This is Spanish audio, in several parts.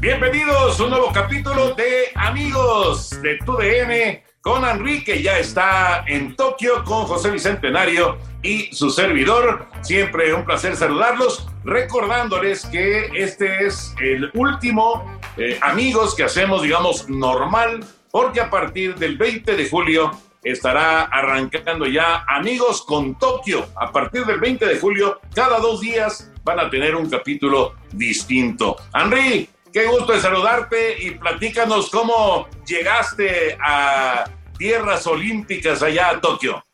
Bienvenidos a un nuevo capítulo de Amigos de TUDN con Enrique. Ya está en Tokio con José Bicentenario y su servidor. Siempre un placer saludarlos. Recordándoles que este es el último eh, Amigos que hacemos, digamos, normal porque a partir del 20 de julio estará arrancando ya Amigos con Tokio. A partir del 20 de julio, cada dos días van a tener un capítulo distinto. Henry, qué gusto de saludarte y platícanos cómo llegaste a tierras olímpicas allá a Tokio.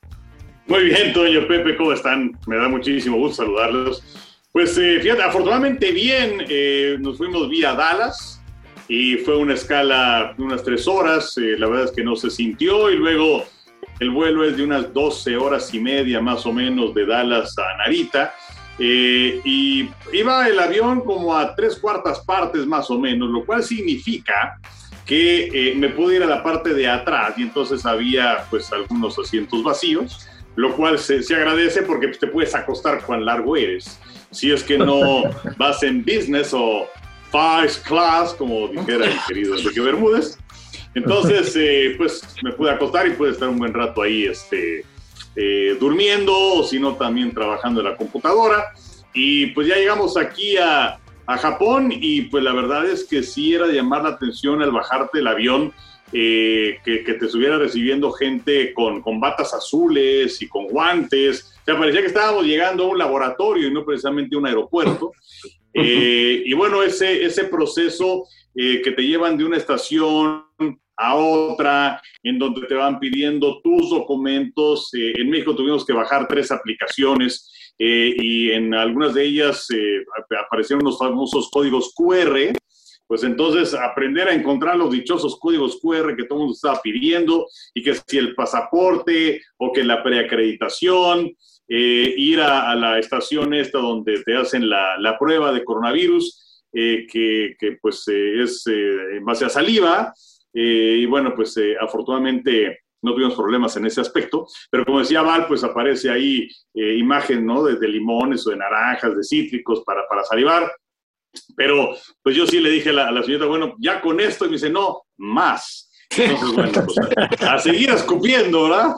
Muy bien, Toño, Pepe, ¿cómo están? Me da muchísimo gusto saludarlos. Pues eh, fíjate, afortunadamente bien, eh, nos fuimos vía Dallas, y fue una escala de unas tres horas, eh, la verdad es que no se sintió y luego el vuelo es de unas 12 horas y media más o menos de Dallas a Narita eh, y iba el avión como a tres cuartas partes más o menos, lo cual significa que eh, me pude ir a la parte de atrás y entonces había pues algunos asientos vacíos, lo cual se, se agradece porque te puedes acostar cuán largo eres. Si es que no vas en business o First Class, como dijera el querido Enrique Bermúdez. Entonces, eh, pues me pude acostar y pude estar un buen rato ahí este, eh, durmiendo o si no también trabajando en la computadora. Y pues ya llegamos aquí a, a, Japón y pues la verdad es que sí era llamar la atención al bajarte del avión. Eh, que, que, te estuviera recibiendo gente con, con, batas azules y con guantes. O sea, parecía que estábamos llegando a un laboratorio y no precisamente a un aeropuerto. Eh, y bueno, ese, ese proceso eh, que te llevan de una estación a otra, en donde te van pidiendo tus documentos. Eh, en México tuvimos que bajar tres aplicaciones y en algunas de ellas aparecieron los famosos códigos QR. Pues entonces aprender a encontrar los dichosos códigos QR que todo el mundo estaba pidiendo y que si el pasaporte o que la preacreditación eh, ir a, la estación esta donde te hacen la, la prueba de coronavirus, eh, que, que, pues eh, es en base a saliva, y bueno, pues afortunadamente no tuvimos problemas en ese aspecto, pero como decía Val, pues aparece ahí imagen, ¿no? De, limones o de naranjas, de cítricos para, para salivar, pero pues yo sí le dije a la, a señorita, bueno, ya con esto, y me dice, no, más. Entonces, bueno, pues a, a seguir escupiendo, ¿verdad?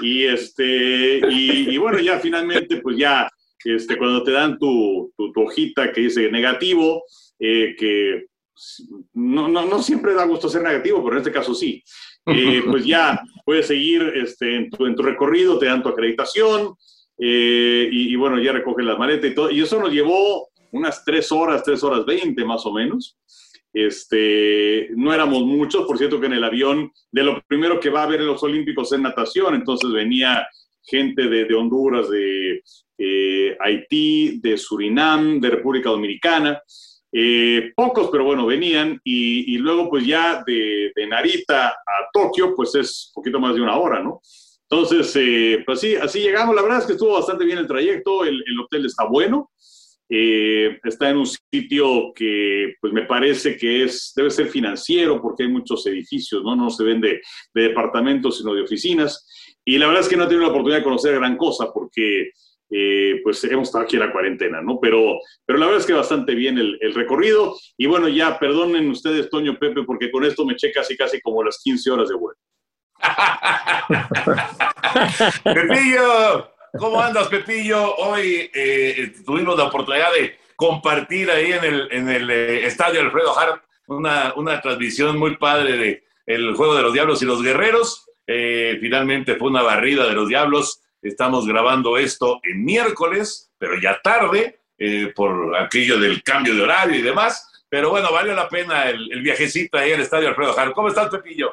Y, este, y, bueno, ya finalmente, pues ya, este, cuando te dan tu, tu, hojita que dice negativo, eh, que no, no, no, siempre da gusto ser negativo, pero en este caso sí, eh, pues ya puedes seguir este, en, tu, en, tu, recorrido, te dan tu acreditación, eh, y, y, bueno, ya recogen las maletas y todo. Y eso nos llevó unas tres horas, tres horas veinte más o menos. Este, no éramos muchos, por cierto que en el avión, de lo primero que va a ver en los Olímpicos es natación, entonces venía gente de, de Honduras, de eh, Haití, de Surinam, de República Dominicana, eh, pocos, pero bueno, venían, y, luego pues ya de, Narita a Tokio, pues es poquito más de una hora, ¿no? Entonces, eh, pues sí, así llegamos, la verdad es que estuvo bastante bien el trayecto, el, el hotel está bueno, eh, está en un sitio que pues me parece que es, debe ser financiero porque hay muchos edificios, ¿no? No se vende de, departamentos, sino de oficinas. Y la verdad es que no he tenido la oportunidad de conocer gran cosa porque eh, pues hemos estado aquí en la cuarentena, ¿no? Pero, pero la verdad es que bastante bien el, recorrido. Y bueno, ya perdonen ustedes, Toño Pepe, porque con esto me eché casi, casi como las 15 horas de vuelo. Pepillo, ¿Cómo andas, Pepillo? Hoy eh, tuvimos la oportunidad de compartir ahí en el, en el eh, estadio Alfredo Hart una, una, transmisión muy padre de el juego de los Diablos y los Guerreros. Eh, finalmente fue una barrida de los Diablos. Estamos grabando esto en miércoles, pero ya tarde, eh, por aquello del cambio de horario y demás. Pero bueno, valió la pena el, viajecito ahí al estadio Alfredo Hart. ¿Cómo estás, Pepillo?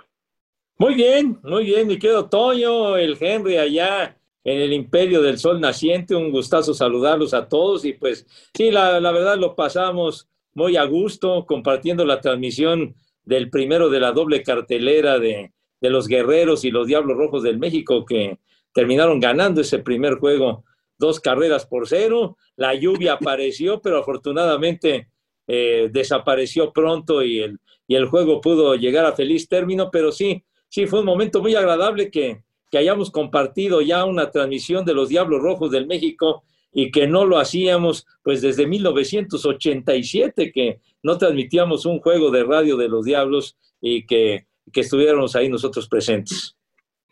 Muy bien, muy bien, mi querido Toño, el Henry allá en el Imperio del Sol Naciente. Un gustazo saludarlos a todos y pues sí, la, la verdad lo pasamos muy a gusto compartiendo la transmisión del primero de la doble cartelera de, de los Guerreros y los Diablos Rojos del México que terminaron ganando ese primer juego dos carreras por cero. La lluvia apareció, pero afortunadamente eh, desapareció pronto y el, y el juego pudo llegar a feliz término, pero sí, sí, fue un momento muy agradable que, que hayamos compartido ya una transmisión de los Diablos Rojos del México y que no lo hacíamos pues desde 1987 que no transmitíamos un juego de radio de los Diablos y que, que estuviéramos ahí nosotros presentes.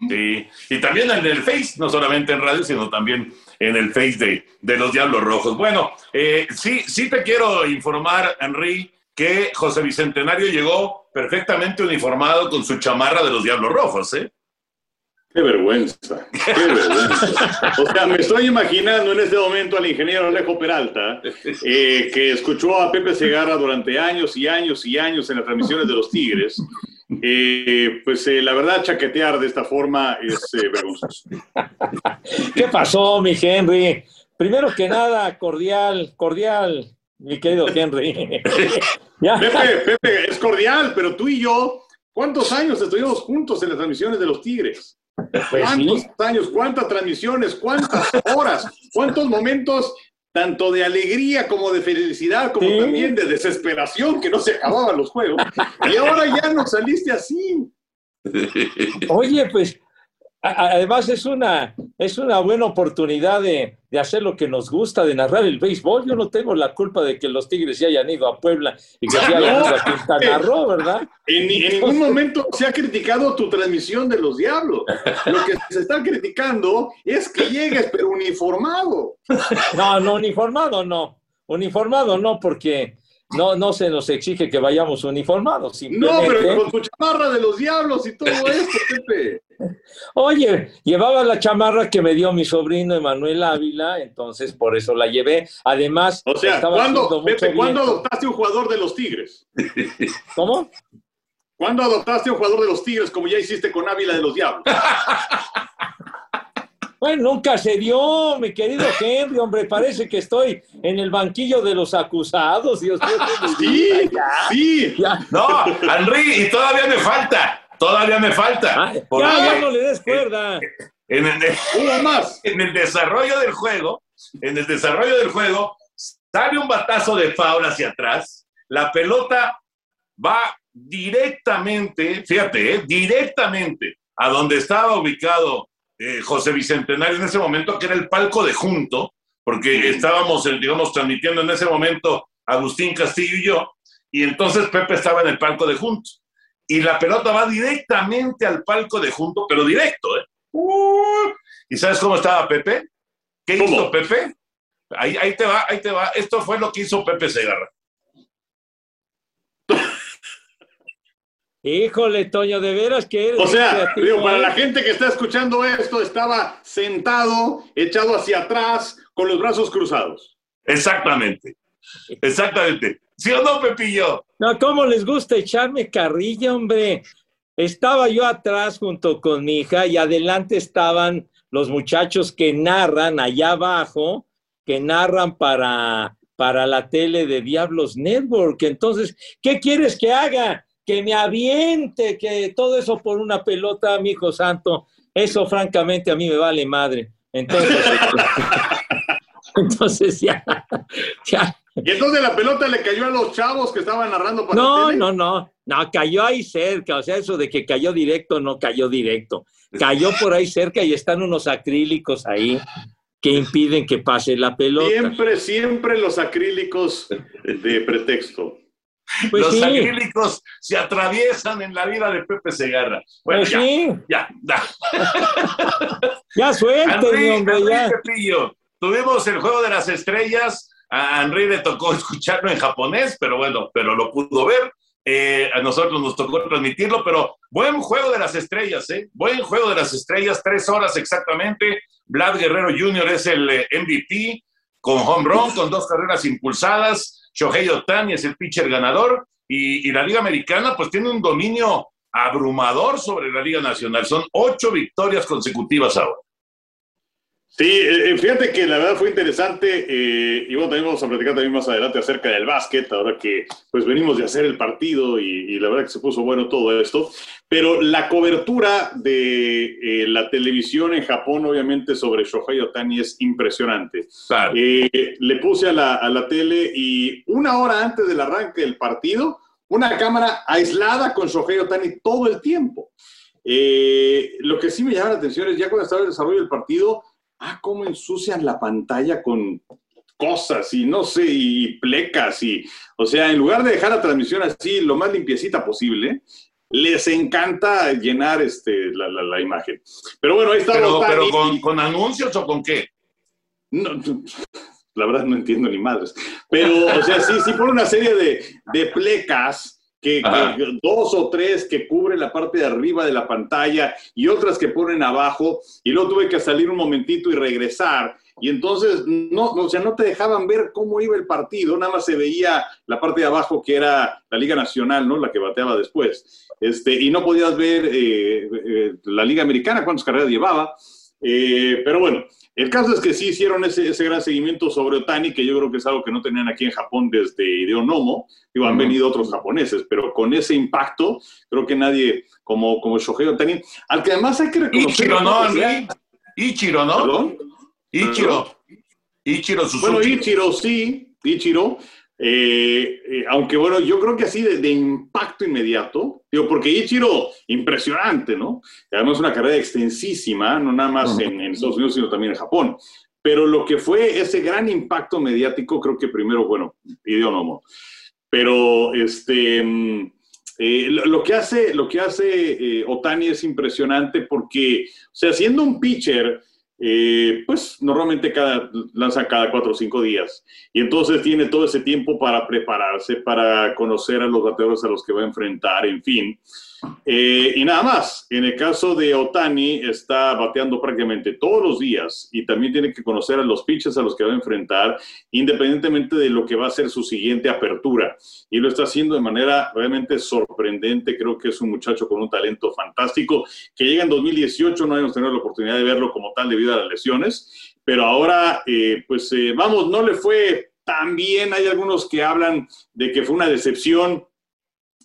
Sí, y también en el Face, no solamente en radio, sino también en el Face de, de los Diablos Rojos. Bueno, eh, sí, sí te quiero informar, Henry, que José Bicentenario llegó perfectamente uniformado con su chamarra de los Diablos Rojos, ¿eh? Qué vergüenza, qué vergüenza. O sea, me estoy imaginando en este momento al ingeniero Alejo Peralta, eh, que escuchó a Pepe Segarra durante años y años y años en las transmisiones de los Tigres. Eh, pues eh, la verdad, chaquetear de esta forma es eh, vergonzoso. ¿Qué pasó, mi Henry? Primero que nada, cordial, cordial, mi querido Henry. Ya. Pepe, Pepe, es cordial, pero tú y yo, ¿cuántos años estuvimos juntos en las transmisiones de los Tigres? Pues ¿Cuántos sí. años? ¿Cuántas transmisiones? ¿Cuántas horas? ¿Cuántos momentos tanto de alegría como de felicidad, como Sí. también de desesperación que no se acababan los juegos? Y ahora ya nos saliste así. Oye, pues además es una, es una buena oportunidad de, de hacer lo que nos gusta, de narrar el béisbol. Yo no tengo la culpa de que los Tigres se hayan ido a Puebla y que se hayan ido a Quintana Roo, ¿verdad? En, en ningún momento se ha criticado tu transmisión de los diablos. Lo que se está criticando es que llegues, pero uniformado. No, no, uniformado no. Uniformado no, porque no, no se nos exige que vayamos uniformados. No, pero con tu chamarra de los diablos y todo esto, Pepe. Oye, llevaba la chamarra que me dio mi sobrino Emanuel Ávila, entonces por eso la llevé. Además, O sea, estaba ¿cuándo, Pepe, ¿cuándo adoptaste un jugador de los Tigres? ¿Cómo? ¿Cuándo adoptaste un jugador de los Tigres como ya hiciste con Ávila de los Diablos? Bueno, nunca se dio, mi querido Henry, hombre, parece que estoy en el banquillo de los acusados, Dios mío. Sí, ya, sí. ya, No, Henry, y todavía me falta, todavía me falta. Ah, ya, ya no le des cuerda. en, el, Uno más. en el desarrollo del juego, en el desarrollo del juego, sale un batazo de foul hacia atrás, la pelota va directamente, fíjate, eh, directamente a donde estaba ubicado eh, José Bicentenario en ese momento, que era el palco de junto, porque estábamos, digamos, transmitiendo en ese momento Agustín Castillo y yo, y entonces Pepe estaba en el palco de junto. Y la pelota va directamente al palco de junto, pero directo, ¿eh? Uh, ¿Y sabes cómo estaba Pepe? ¿Qué ¿Cómo? hizo Pepe? Ahí, ahí te va, ahí te va. Esto fue lo que hizo Pepe Segarra. Híjole, Toño, de veras que eres O sea, creativo, digo, para la gente que está escuchando esto, estaba sentado, echado hacia atrás, con los brazos cruzados. Exactamente. Exactamente. ¿Sí o no, Pepillo? No, ¿cómo les gusta echarme carrilla, hombre? Estaba yo atrás junto con mi hija y adelante estaban los muchachos que narran allá abajo, que narran para, para la tele de Diablos Network. Entonces, ¿qué quieres que haga? Que me aviente, que todo eso por una pelota, mi hijo santo. Eso, francamente, a mí me vale madre. Entonces, entonces ya, ya, Y entonces la pelota le cayó a los chavos que estaban narrando para no, la tele. no, no, no, cayó ahí cerca, o sea, eso de que cayó directo, no cayó directo. Cayó por ahí cerca y están unos acrílicos ahí que impiden que pase la pelota. Siempre, siempre los acrílicos de pretexto. Pues Los sí, acrílicos se atraviesan en la vida de Pepe Segarra. Bueno, pues ya, sí, ya, ya. ya Henry, hombre, ya. Pepillo, tuvimos el juego de las estrellas. A Henry le tocó escucharlo en japonés, pero bueno, pero lo pudo ver. Eh, a nosotros nos tocó transmitirlo, pero buen juego de las estrellas, ¿eh? Buen juego de las estrellas, tres horas exactamente. Vlad Guerrero Jr. es el eh, MVP con home run, con dos carreras impulsadas. Shohei Otani es el pitcher ganador. Y, y la Liga Americana, pues tiene un dominio abrumador sobre la Liga Nacional. Son ocho victorias consecutivas ahora. Sí, eh, eh, fíjate que la verdad fue interesante eh, y bueno, también vamos a platicar también más adelante acerca del básquet, ahora que pues venimos de hacer el partido y, la verdad que se puso bueno todo esto, pero la cobertura de la televisión en Japón obviamente sobre Shohei Otani es impresionante. le puse a la, a la tele y una hora antes del arranque del partido, una cámara aislada con Shohei Otani todo el tiempo. lo que sí me llama la atención es ya cuando estaba el desarrollo del partido, ah, cómo ensucian la pantalla con cosas y no sé, y plecas y, o sea, en lugar de dejar la transmisión así, lo más limpiecita posible, les encanta llenar este, la, imagen. Pero bueno, ahí está. Pero, pero con, anuncios o con qué? No, la verdad no entiendo ni madres. Pero, o sea, sí, sí, por una serie de, de plecas que, dos o tres que cubren la parte de arriba de la pantalla y otras que ponen abajo, y luego tuve que salir un momentito y regresar. Y entonces, no, o sea, no te dejaban ver cómo iba el partido, nada más se veía la parte de abajo que era la Liga Nacional, ¿no? La que bateaba después. Este, y no podías ver eh, eh, la Liga Americana, cuántas carreras llevaba. Eh, pero bueno, el caso es que sí hicieron ese, ese, gran seguimiento sobre Otani, que yo creo que es algo que no tenían aquí en Japón desde Hideo Nomo. Digo, han venido otros japoneses, pero con ese impacto, creo que nadie como, como Shohei Otani, al que además hay que reconocer... Ichiro, ¿no, Ichiro, ¿no? ¿Perdón? Ichiro. Ichiro Suzuki. Bueno, Ichiro sí, Ichiro, eh, eh, aunque bueno, yo creo que así de, impacto inmediato, digo, porque Ichiro, impresionante, ¿no? Además una carrera extensísima, no nada más en, Estados Unidos, sino también en Japón. Pero lo que fue ese gran impacto mediático, creo que primero, bueno, Nomo. Pero este, mm, eh, lo, que hace, lo que hace Otani es impresionante porque, o sea, siendo un pitcher, eh, pues normalmente cada, lanzan cada cuatro o cinco días. Y entonces tiene todo ese tiempo para prepararse, para conocer a los bateadores a los que va a enfrentar, en fin. Eh, y nada más, en el caso de Otani, está bateando prácticamente todos los días y también tiene que conocer a los pitchers a los que va a enfrentar, independientemente de lo que va a ser su siguiente apertura. Y lo está haciendo de manera realmente sorprendente. Creo que es un muchacho con un talento fantástico que llega en 2018, no hemos tenido la oportunidad de verlo como tal debido a las lesiones, pero ahora, eh, pues eh, vamos, no le fue tan bien. Hay algunos que hablan de que fue una decepción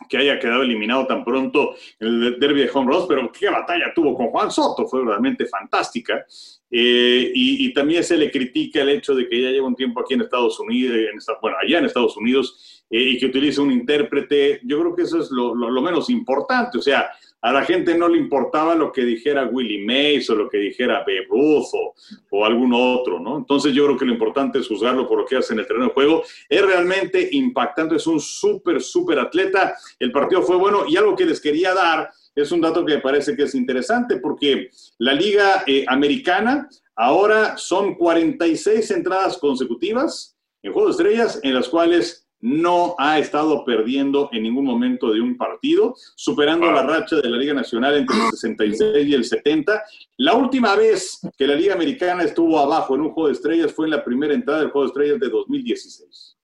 que haya quedado eliminado tan pronto en el derby de Home Runs, pero qué batalla tuvo con Juan Soto, fue realmente fantástica. Eh, y, también se le critica el hecho de que ya lleva un tiempo aquí en Estados Unidos, en bueno, allá en Estados Unidos, eh, y que utilice un intérprete. Yo creo que eso es lo menos importante. O sea, a la gente no le importaba lo que dijera Willie Mays o lo que dijera Babe Ruth o, algún otro, ¿no? Entonces yo creo que lo importante es juzgarlo por lo que hace en el terreno de juego. Es realmente impactante, es un súper, súper atleta. El partido fue bueno y algo que les quería dar es un dato que me parece que es interesante porque la liga eh, americana ahora son 46 entradas consecutivas en Juego de Estrellas en las cuales no ha estado perdiendo en ningún momento de un partido, superando la racha de la Liga Nacional entre el 66 y el 70. La última vez que la Liga Americana estuvo abajo en un juego de estrellas fue en la primera entrada del juego de estrellas de 2016.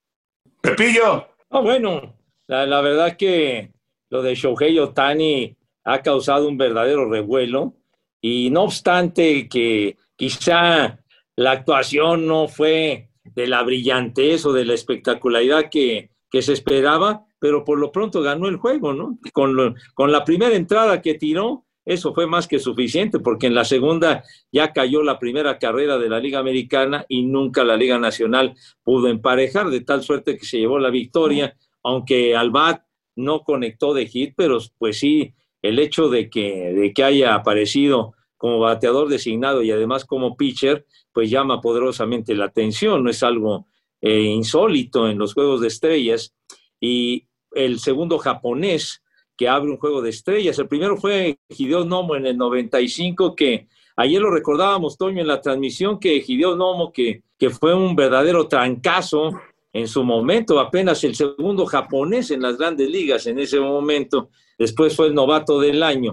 Pepillo. Ah, bueno, la, verdad que lo de Shohei Otani ha causado un verdadero revuelo y no obstante que quizá la actuación no fue de la brillantez o de la espectacularidad que, se esperaba, pero por lo pronto ganó el juego, ¿no? Con, con la primera entrada que tiró, eso fue más que suficiente, porque en la segunda ya cayó la primera carrera de la Liga Americana y nunca la Liga Nacional pudo emparejar, de tal suerte que se llevó la victoria, aunque Albat no conectó de hit, pero pues sí, el hecho de que, de que haya aparecido como bateador designado y además como pitcher, pues llama poderosamente la atención, no es algo eh, insólito en los Juegos de Estrellas. Y el segundo japonés que abre un juego de estrellas, el primero fue Hideo Nomo en el 95, que ayer lo recordábamos, Toño, en la transmisión, que Hideo Nomo, que, que fue un verdadero trancazo en su momento, apenas el segundo japonés en las grandes ligas en ese momento, después fue el novato del año.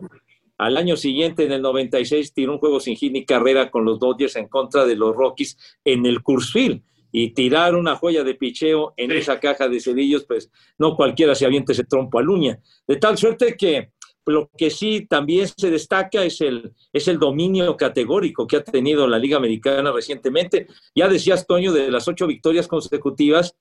Al año siguiente, en el 96, tiró un juego sin hit ni carrera con los Dodgers en contra de los Rockies en el Field. Y tirar una joya de picheo en esa caja de cerillos, pues no cualquiera se avienta ese trompo a uña. De tal suerte que, lo que sí también se destaca es el, es el dominio categórico que ha tenido la Liga Americana recientemente. Ya decías, Toño, de las ocho victorias consecutivas,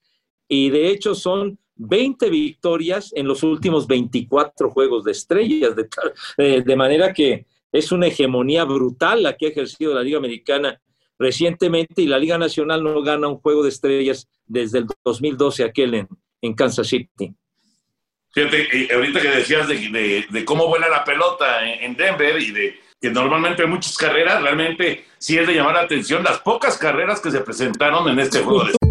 y de hecho son 20 victorias en los últimos 24 juegos de estrellas, de, de manera que es una hegemonía brutal la que ha ejercido la Liga Americana recientemente y la Liga Nacional no gana un juego de estrellas desde el 2012 aquel en, en Kansas City. Fíjate, ahorita que decías de, cómo vuela la pelota en, Denver y de que normalmente hay muchas carreras, realmente sí es de llamar la atención las pocas carreras que se presentaron en este juego de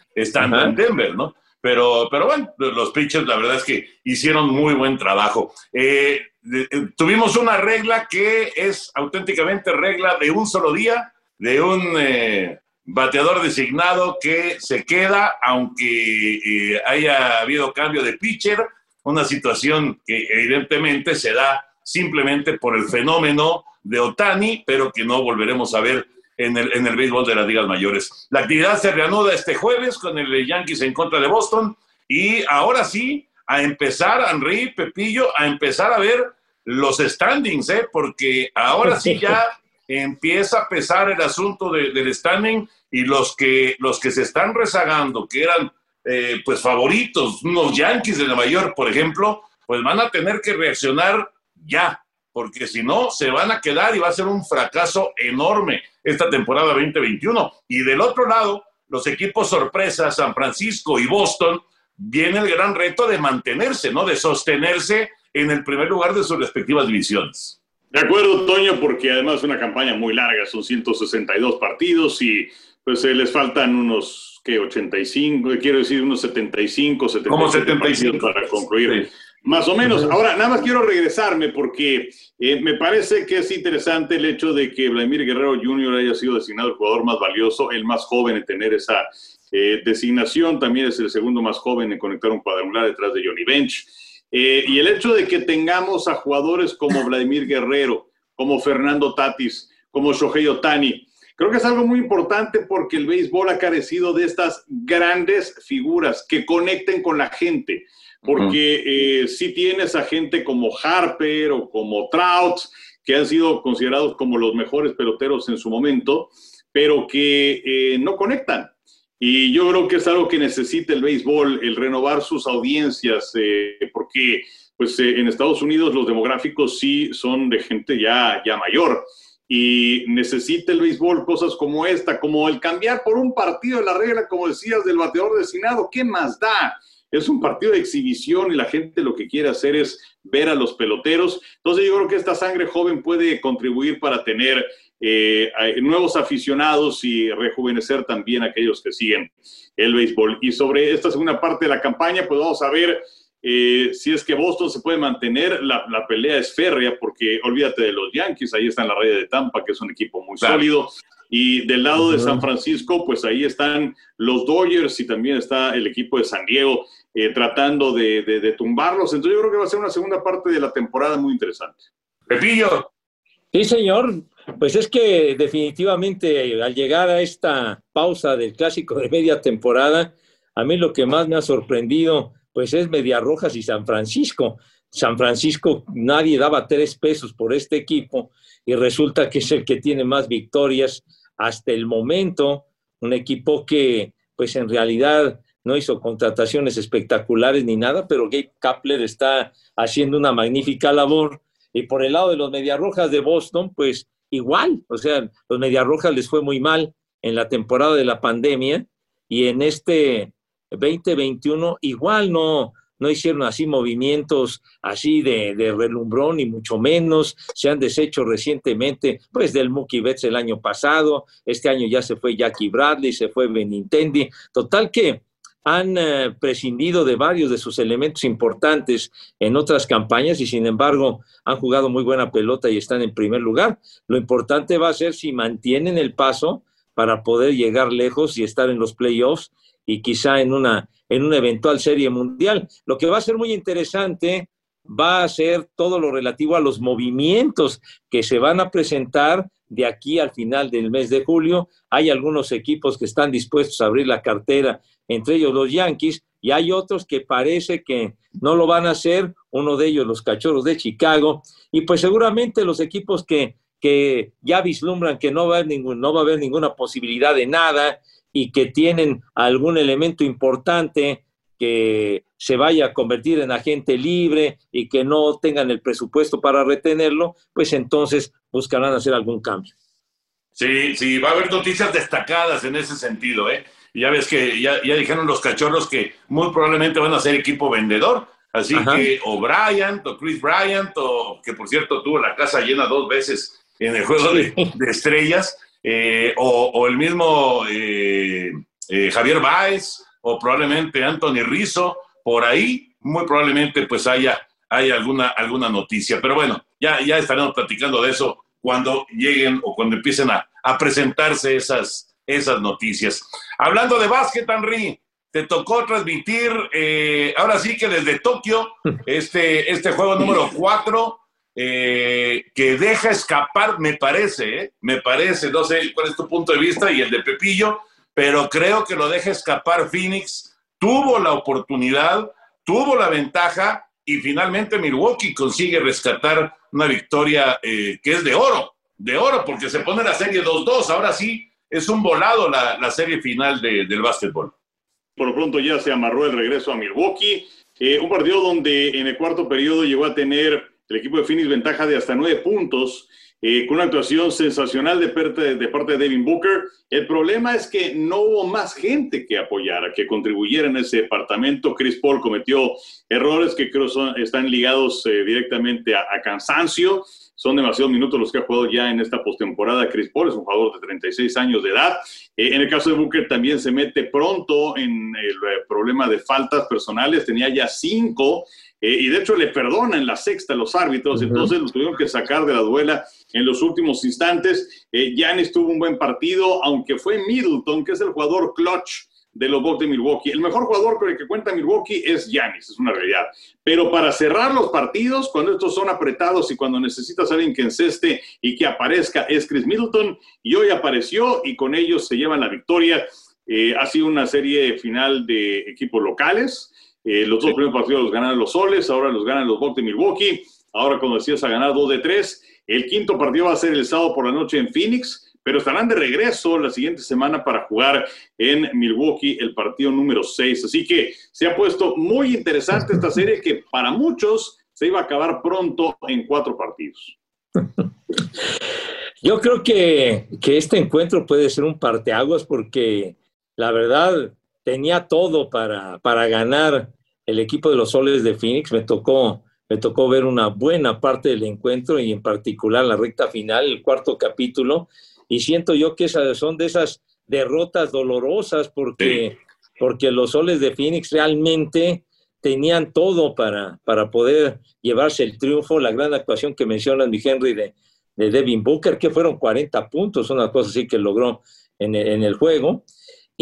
están en Denver, ¿no? Pero, pero bueno, los pitchers la verdad es que hicieron muy buen trabajo. Eh, eh, tuvimos una regla que es auténticamente regla de un solo día, de un eh, bateador designado que se queda, aunque eh, haya habido cambio de pitcher, una situación que evidentemente se da simplemente por el fenómeno de Otani, pero que no volveremos a ver en el, en el béisbol de las ligas mayores. La actividad se reanuda este jueves con el Yankees en contra de Boston y ahora sí, a empezar, Henry, Pepillo, a empezar a ver los standings, ¿eh? porque ahora sí ya empieza a pesar el asunto del standing y los que, los que se están rezagando, que eran eh, pues favoritos, unos Yankees de Nueva York, por ejemplo, pues van a tener que reaccionar ya, porque si no, se van a quedar y va a ser un fracaso enorme esta temporada 2021. Y del otro lado, los equipos sorpresa, San Francisco y Boston, viene el gran reto de mantenerse, ¿no? De sostenerse en el primer lugar de sus respectivas divisiones. De acuerdo, Toño, porque además es una campaña muy larga, son 162 partidos y pues eh, les faltan unos, ¿qué? 85, quiero decir, unos 75, 75, Como 75 para concluir. Más o menos. Ahora, nada más quiero regresarme porque eh, me parece que es interesante el hecho de que Vladimir Guerrero Jr. haya sido designado el jugador más valioso, el más joven en tener esa eh, designación. También es el segundo más joven en conectar un cuadrangular detrás de Johnny Bench. Eh, y el hecho de que tengamos a jugadores como Vladimir Guerrero, como Fernando Tatis, como Shohei Otani, creo que es algo muy importante porque el béisbol ha carecido de estas grandes figuras que conecten con la gente. Porque eh, si tienes a gente como Harper o como Trout, que han sido considerados como los mejores peloteros en su momento, pero que eh, no conectan. Y yo creo que es algo que necesita el béisbol, el renovar sus audiencias, eh, porque pues eh, en Estados Unidos los demográficos sí son de gente ya, ya mayor y necesita el béisbol cosas como esta, como el cambiar por un partido de la regla, como decías, del bateador designado, ¿qué más da? Es un partido de exhibición y la gente lo que quiere hacer es ver a los peloteros. Entonces yo creo que esta sangre joven puede contribuir para tener eh, nuevos aficionados y rejuvenecer también a aquellos que siguen el béisbol. Y sobre esta segunda parte de la campaña, pues vamos a ver eh, si es que Boston se puede mantener. La, pelea es férrea porque olvídate de los Yankees, ahí está en la red de Tampa, que es un equipo muy sólido. Y del lado de San Francisco, pues ahí están los Dodgers y también está el equipo de San Diego eh, tratando de, de tumbarlos. Entonces yo creo que va a ser una segunda parte de la temporada muy interesante. Pepillo. Sí, señor. Pues es que definitivamente al llegar a esta pausa del clásico de media temporada, a mí lo que más me ha sorprendido pues es Medias Rojas y San Francisco. San Francisco nadie daba tres pesos por este equipo y resulta que es el que tiene más victorias hasta el momento, un equipo que pues en realidad no hizo contrataciones espectaculares ni nada, pero Gabe Kapler está haciendo una magnífica labor. Y por el lado de los Medias Rojas de Boston, pues igual, o sea, los Medias Rojas les fue muy mal en la temporada de la pandemia y en este 2021 igual no, no hicieron así movimientos así de, relumbrón y mucho menos. Se han deshecho recientemente, pues, del Mookie Betts el año pasado. Este año ya se fue Jackie Bradley, se fue Benintendi. Total que han eh, prescindido de varios de sus elementos importantes en otras campañas y sin embargo han jugado muy buena pelota y están en primer lugar. Lo importante va a ser si mantienen el paso para poder llegar lejos y estar en los playoffs y quizá en una, en una eventual serie mundial. Lo que va a ser muy interesante va a ser todo lo relativo a los movimientos que se van a presentar de aquí al final del mes de julio. Hay algunos equipos que están dispuestos a abrir la cartera, entre ellos los Yankees, y hay otros que parece que no lo van a hacer, uno de ellos los Cachorros de Chicago, y pues seguramente los equipos que, que ya vislumbran que no va, a haber ningún, no va a haber ninguna posibilidad de nada y que tienen algún elemento importante que se vaya a convertir en agente libre y que no tengan el presupuesto para retenerlo, pues entonces buscarán hacer algún cambio. Sí, sí, va a haber noticias destacadas en ese sentido, ¿eh? Ya ves que ya, ya dijeron los cachorros que muy probablemente van a ser equipo vendedor, así que o Bryant o Chris Bryant, o que por cierto tuvo la casa llena dos veces en el juego de, estrellas, eh, o, el mismo eh, eh, Javier Báez, o probablemente Anthony Rizzo, por ahí muy probablemente pues haya, haya alguna, alguna noticia. Pero bueno, ya, ya estaremos platicando de eso cuando lleguen o cuando empiecen a, a presentarse esas, esas noticias. Hablando de básquet, Henry, te tocó transmitir, eh, ahora sí que desde Tokio, este, este juego número 4, eh, que deja escapar, me parece, ¿eh? me parece, no sé cuál es tu punto de vista y el de Pepillo, pero creo que lo deja escapar Phoenix. Tuvo la oportunidad, tuvo la ventaja y finalmente Milwaukee consigue rescatar una victoria eh, que es de oro, de oro, porque se pone la serie 2-2. Ahora sí, es un volado la, serie final del básquetbol. Por lo pronto ya se amarró el regreso a Milwaukee. Un partido donde en el cuarto periodo llegó a tener el equipo de Phoenix ventaja de hasta nueve puntos eh, con una actuación sensacional de parte, de parte de Devin Booker. El problema es que no hubo más gente que apoyara, que contribuyera en ese departamento. Chris Paul cometió errores que creo son, están ligados eh, directamente a, cansancio. Son demasiados minutos los que ha jugado ya en esta postemporada. Chris Paul es un jugador de 36 años de edad. Eh, en el caso de Booker también se mete pronto en el problema de faltas personales. Tenía ya cinco eh, y de hecho le perdonan la sexta a los árbitros, entonces lo tuvieron que sacar de la duela en los últimos instantes. Eh, Giannis tuvo un buen partido, aunque fue Middleton, que es el jugador clutch de los Bucks de Milwaukee. El mejor jugador con el que cuenta Milwaukee es Giannis, es una realidad. Pero para cerrar los partidos, cuando estos son apretados y cuando necesitas a alguien que enceste y que aparezca, es Chris Middleton. Y hoy apareció y con ellos se llevan la victoria. Eh, ha sido una serie final de equipos locales. Eh, los dos primeros partidos los ganan los Soles, ahora los ganan los Bucks de Milwaukee. Ahora, como decías, a ganar dos de tres. El quinto partido va a ser el sábado por la noche en Phoenix, pero estarán de regreso la siguiente semana para jugar en Milwaukee el partido número seis. Así que se ha puesto muy interesante esta serie que para muchos se iba a acabar pronto en cuatro partidos. Yo creo que, que este encuentro puede ser un parteaguas porque la verdad tenía todo para, para ganar el equipo de los Soles de Phoenix. Me tocó, me tocó ver una buena parte del encuentro y en particular la recta final, el cuarto capítulo. Y siento yo que esas son de esas derrotas dolorosas porque, porque los Soles de Phoenix realmente tenían todo para, para poder llevarse el triunfo. La gran actuación que menciona mi Henry de, de Devin Booker, que fueron 40 puntos, una cosa así que logró en en el juego.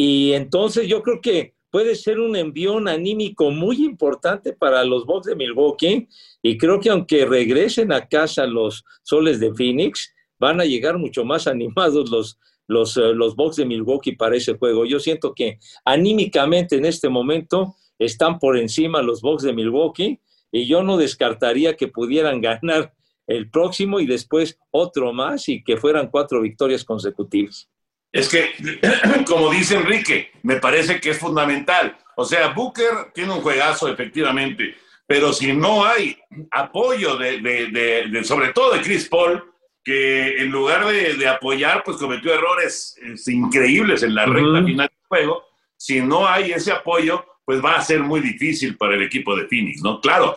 Y entonces yo creo que puede ser un envión anímico muy importante para los Bucks de Milwaukee. Y creo que aunque regresen a casa los soles de Phoenix, van a llegar mucho más animados los, los, eh, los Bucks de Milwaukee para ese juego. Yo siento que anímicamente en este momento están por encima los Bucks de Milwaukee y yo no descartaría que pudieran ganar el próximo y después otro más y que fueran cuatro victorias consecutivas. Es que, como dice Enrique, me parece que es fundamental. O sea, Booker tiene un juegazo, efectivamente, pero si no hay apoyo de, sobre todo de Chris Paul, que en lugar de, apoyar, pues cometió errores increíbles en la recta final del juego, si no hay ese apoyo, pues va a ser muy difícil para el equipo de Phoenix, ¿no? Claro,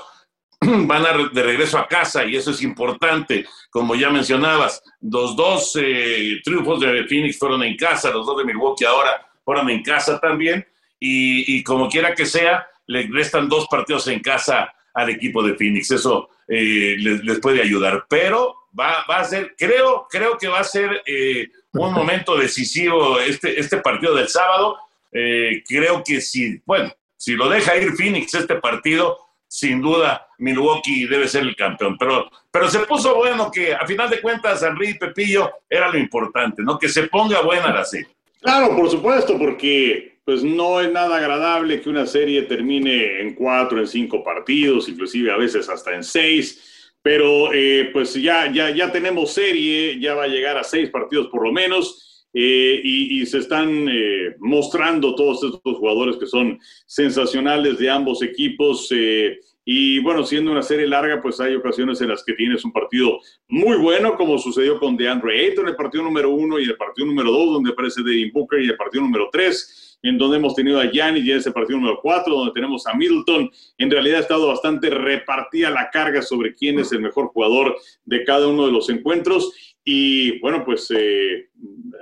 van a de regreso a casa y eso es importante. Como ya mencionabas, los dos eh, triunfos de Phoenix fueron en casa, los dos de Milwaukee ahora fueron en casa también. y, y como quiera que sea, le restan dos partidos en casa al equipo de Phoenix. Eso eh, les, les, puede ayudar. Pero va, va, a ser, creo, creo que va a ser eh, un momento decisivo este, este partido del sábado. Creo que si, bueno, si lo deja ir Phoenix este partido, sin duda Milwaukee debe ser el campeón. Pero, pero se puso bueno que a final de cuentas Henry y Pepillo era lo importante, ¿no? Que se ponga buena la serie. Claro, por supuesto, porque pues no es nada agradable que una serie termine en cuatro, en cinco partidos, inclusive a veces hasta en seis, pero eh, pues ya, ya, ya tenemos serie, ya va a llegar a seis partidos por lo menos, eh, y, y, se están eh, mostrando todos estos jugadores que son sensacionales de ambos equipos. Eh, y bueno, siendo una serie larga, pues hay ocasiones en las que tienes un partido muy bueno, como sucedió con DeAndre Ayton el partido número uno y el partido número dos, donde aparece Devin Booker, y el partido número tres, en donde hemos tenido a Giannis y en ese partido número cuatro, donde tenemos a Middleton. En realidad ha estado bastante repartida la carga sobre quién es el mejor jugador de cada uno de los encuentros. Y bueno, pues eh,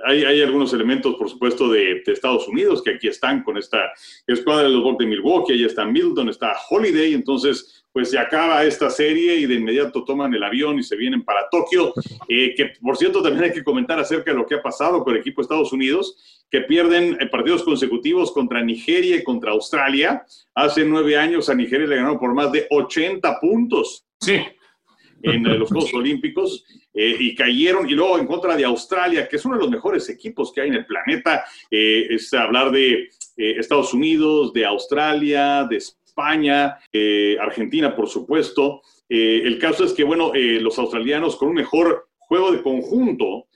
hay, hay, algunos elementos, por supuesto, de, de, Estados Unidos que aquí están con esta escuadra de los Bucks de Milwaukee. Ahí está Milton, está Holiday. Entonces, pues se acaba esta serie y de inmediato toman el avión y se vienen para Tokio. Eh, que por cierto, también hay que comentar acerca de lo que ha pasado con el equipo de Estados Unidos, que pierden partidos consecutivos contra Nigeria y contra Australia. Hace nueve años a Nigeria le ganaron por más de 80 puntos. Sí. En los Juegos Olímpicos eh, y cayeron, y luego en contra de Australia, que es uno de los mejores equipos que hay en el planeta, eh, es hablar de eh, Estados Unidos, de Australia, de España, Argentina, por supuesto. el caso es que, bueno, los australianos con un mejor juego de conjunto,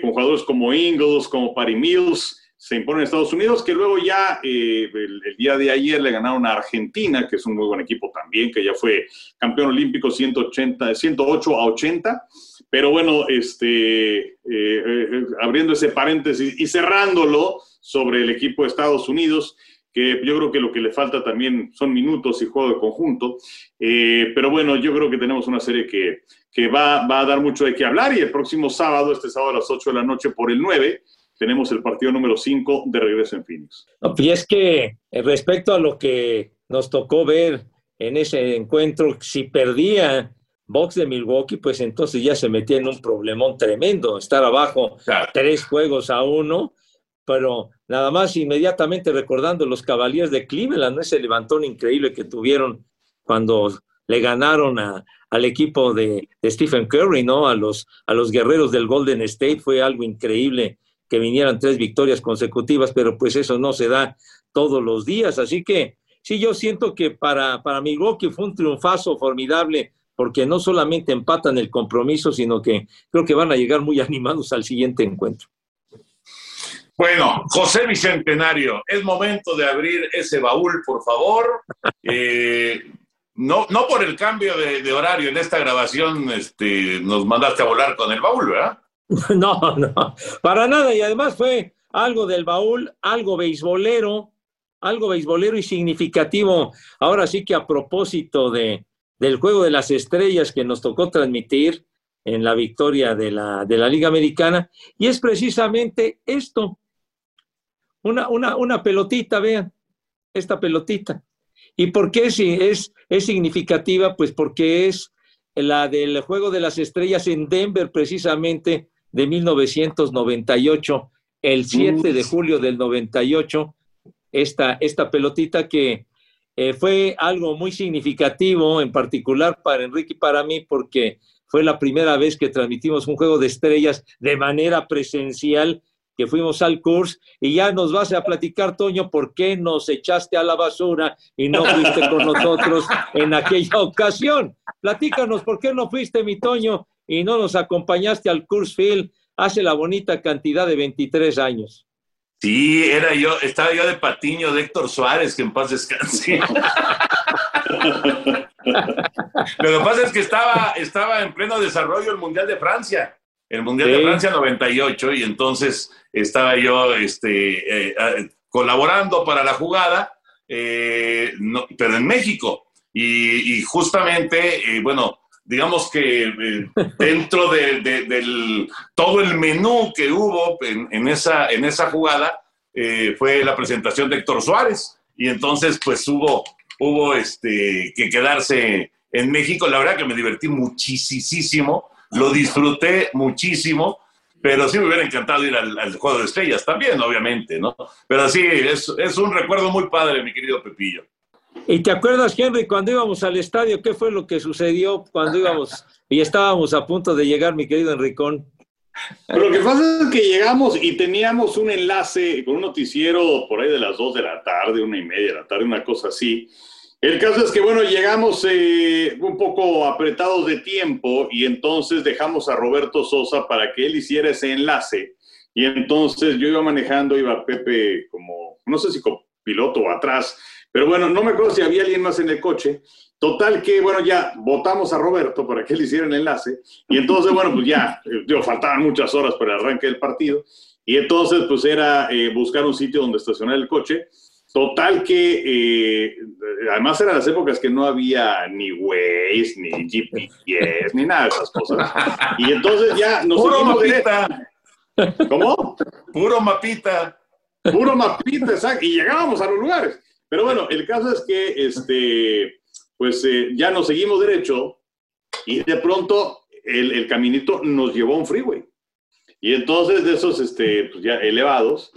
con jugadores como Ingles, como Patty Mills, se imponen a Estados Unidos, que luego ya eh, el, día de ayer le ganaron a Argentina, que es un muy buen equipo también, que ya fue campeón olímpico 180, 108 a 80. Pero bueno, este, eh, eh, abriendo ese paréntesis y cerrándolo sobre el equipo de Estados Unidos, que yo creo que lo que le falta también son minutos y juego de conjunto. Pero bueno, yo creo que tenemos una serie que, que va, va, a dar mucho de qué hablar y el próximo sábado, este sábado a las 8 de la noche por el 9, tenemos el partido número 5 de regreso en Phoenix. No, y es que eh, respecto a lo que nos tocó ver en ese encuentro, si perdía Box de Milwaukee, pues entonces ya se metía en un problemón tremendo, estar abajo claro. tres juegos a uno, pero nada más inmediatamente recordando los Cavaliers de Cleveland, ¿no? ese levantón increíble que tuvieron cuando le ganaron a, al equipo de, de, Stephen Curry, ¿no? A los, a los guerreros del Golden State, fue algo increíble que vinieran tres victorias consecutivas, pero pues eso no se da todos los días. Así que sí, yo siento que para, para Milwaukee fue un triunfazo formidable, porque no solamente empatan el compromiso, sino que creo que van a llegar muy animados al siguiente encuentro. Bueno, José Bicentenario, es momento de abrir ese baúl, por favor. Eh, no, no por el cambio de, de, horario en esta grabación, este, nos mandaste a volar con el baúl, ¿verdad? No, no, para nada. Y además fue algo del baúl, algo beisbolero, algo beisbolero y significativo. Ahora sí que a propósito de, del juego de las estrellas que nos tocó transmitir en la victoria de la, de la Liga Americana, y es precisamente esto, una, una, una pelotita, vean, esta pelotita. ¿Y por qué es, es, es significativa? Pues porque es la del juego de las estrellas en Denver, precisamente de 1998, el 7 de julio del 98, esta, esta pelotita que eh, fue algo muy significativo, en particular para Enrique y para mí, porque fue la primera vez que transmitimos un juego de estrellas de manera presencial, que fuimos al curso, y ya nos vas a platicar, Toño, por qué nos echaste a la basura y no fuiste con nosotros en aquella ocasión. Platícanos, ¿por qué no fuiste, mi Toño, y no nos acompañaste al Field hace la bonita cantidad de 23 años. Sí, era yo, estaba yo de patiño de Héctor Suárez, que en paz descanse. Lo que pasa es que estaba, estaba en pleno desarrollo el Mundial de Francia, el Mundial sí. de Francia 98, y entonces estaba yo este, eh, colaborando para la jugada, eh, no, pero en México. Y, y justamente, eh, bueno, digamos que eh, dentro de, todo el menú que hubo en, esa, en esa jugada, eh, fue la presentación de Héctor Suárez y entonces pues hubo, hubo este, que quedarse en México. La verdad que me divertí muchísimo, lo disfruté muchísimo, pero sí me hubiera encantado ir al, Juego de Estrellas también, obviamente, ¿no? Pero sí, es, es un recuerdo muy padre, mi querido Pepillo. ¿Y te acuerdas, Henry, cuando íbamos al estadio, qué fue lo que sucedió cuando íbamos y estábamos a punto de llegar, mi querido Enricón? lo que pasa es que llegamos y teníamos un enlace con un noticiero por ahí de las 2 de la tarde, una y media de la tarde, una cosa así. El caso es que, bueno, llegamos eh, un poco apretados de tiempo y entonces dejamos a Roberto Sosa para que él hiciera ese enlace. Y entonces yo iba manejando, iba Pepe como, no sé si con piloto o atrás, pero bueno, no me acuerdo si había alguien más en el coche. Total que, bueno, ya votamos a Roberto para que él hiciera el enlace. Y entonces, bueno, pues ya, digo, faltaban muchas horas para el arranque del partido. Y entonces, pues era eh, buscar un sitio donde estacionar el coche. Total que, eh, además eran las épocas que no había ni Waze, ni GPS, ni nada de esas cosas. Y entonces ya nos Puro mapita. ¿Cómo? Puro mapita. Puro mapita, exacto. Y llegábamos a los lugares. Pero bueno, el caso es que, este pues eh, ya nos seguimos derecho y de pronto el, caminito nos llevó a un freeway. Y entonces de esos este, pues ya elevados,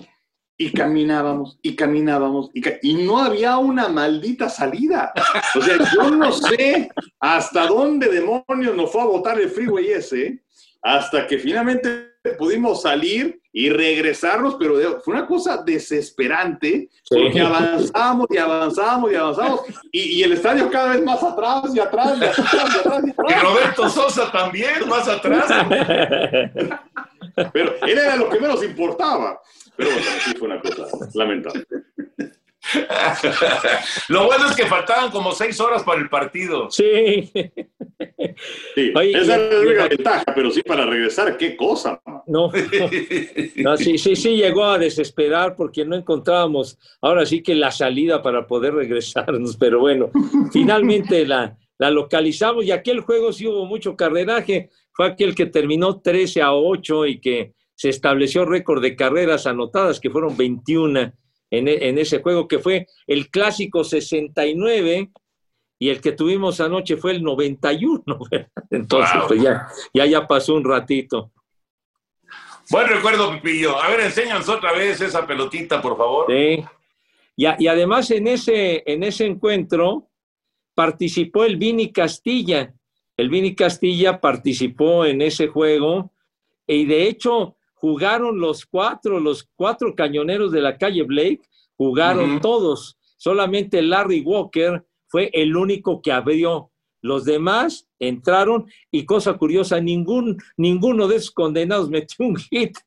y caminábamos, y caminábamos, y, y, no había una maldita salida. O sea, yo no sé hasta dónde demonios nos fue a botar el freeway ese, hasta que finalmente pudimos salir y regresarnos, pero fue una cosa desesperante, porque avanzamos y avanzamos y avanzamos, y, el estadio cada vez más atrás y atrás y atrás y atrás. Y, Roberto Sosa también, más atrás. Pero él era lo que menos importaba. Pero bueno, sí fue una cosa lamentable. Lo bueno es que faltaban como seis horas para el partido. Sí. sí esa es la única ventaja, pero sí para regresar, qué cosa. No, no, sí, sí, sí llegó a desesperar porque no encontrábamos ahora sí que la salida para poder regresarnos, pero bueno, finalmente la, la localizamos y aquel juego sí hubo mucho carreraje, fue aquel que terminó 13 a 8 y que se estableció récord de carreras anotadas, que fueron 21 e, en, ese juego que fue el clásico 69 y el que tuvimos anoche fue el 91. Entonces, pues ya, ya, ya pasó un ratito. Buen recuerdo, Pipillo. A ver, enséñanos otra vez esa pelotita, por favor. Sí. Y, y, además en ese, en ese encuentro participó el Vini Castilla. El Vini Castilla participó en ese juego y de hecho jugaron los cuatro, los cuatro cañoneros de la calle Blake, jugaron todos. Solamente Larry Walker fue el único que abrió. Los demás entraron y cosa curiosa, ningún, ninguno de esos condenados metió un hit.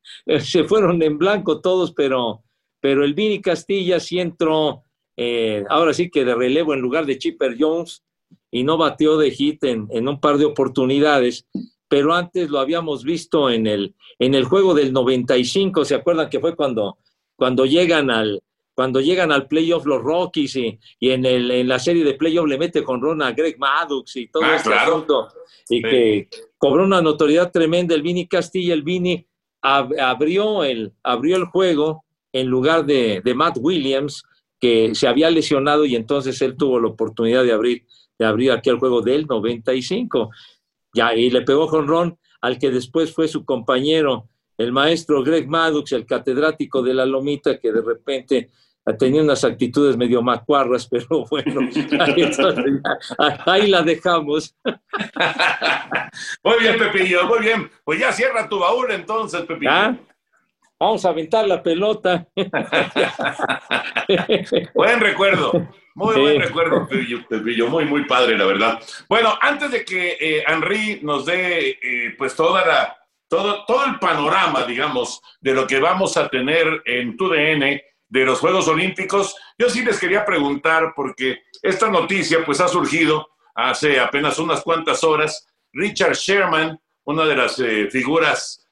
Se fueron en blanco todos, pero, pero el Vini Castilla sí entró, eh, ahora sí que de relevo en lugar de Chipper Jones y no batió de hit en, en un par de oportunidades pero antes lo habíamos visto en el, en el juego del 95, ¿se acuerdan que fue cuando, cuando llegan al cuando llegan al playoff los Rockies y, y en, el, en la serie de playoff le mete con Ron a Greg Maddox y todo ah, este asunto y que cobró una notoriedad tremenda el Vini Castilla, el Vini abrió el, abrió el juego en lugar de, de Matt Williams, que se había lesionado y entonces él tuvo la oportunidad de abrir, de abrir aquel juego del 95. Ya, y le pegó con Ron al que después fue su compañero, el maestro Greg Maddox, el catedrático de la Lomita, que de repente tenía unas actitudes medio macuarras, pero bueno, ahí, la dejamos. Muy bien, Pepillo, muy bien. Pues ya cierra tu baúl entonces, Pepillo. Vamos a aventar la pelota. Buen recuerdo. Muy buen recuerdo, Pepillo, muy, muy padre, la verdad. Bueno, antes de que eh, Henry nos dé eh, pues toda la, todo, todo el panorama, digamos, de lo que vamos a tener en TUDN de los Juegos Olímpicos, yo sí les quería preguntar, porque esta noticia pues ha surgido hace apenas unas cuantas horas. Richard Sherman, una de las eh, figuras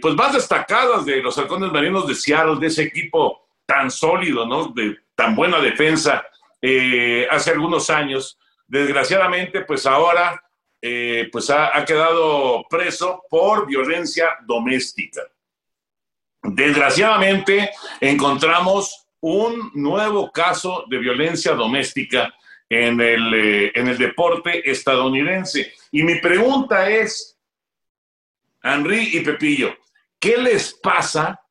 pues más destacadas de los halcones marinos de Seattle, de ese equipo tan sólido, ¿no? De tan buena defensa eh, hace algunos años. Desgraciadamente, pues ahora eh, pues ha, quedado preso por violencia doméstica. desgraciadamente encontramos un nuevo caso de violencia doméstica en el, eh, en el deporte estadounidense. Y mi pregunta es, Henry y Pepillo, ¿qué les pasa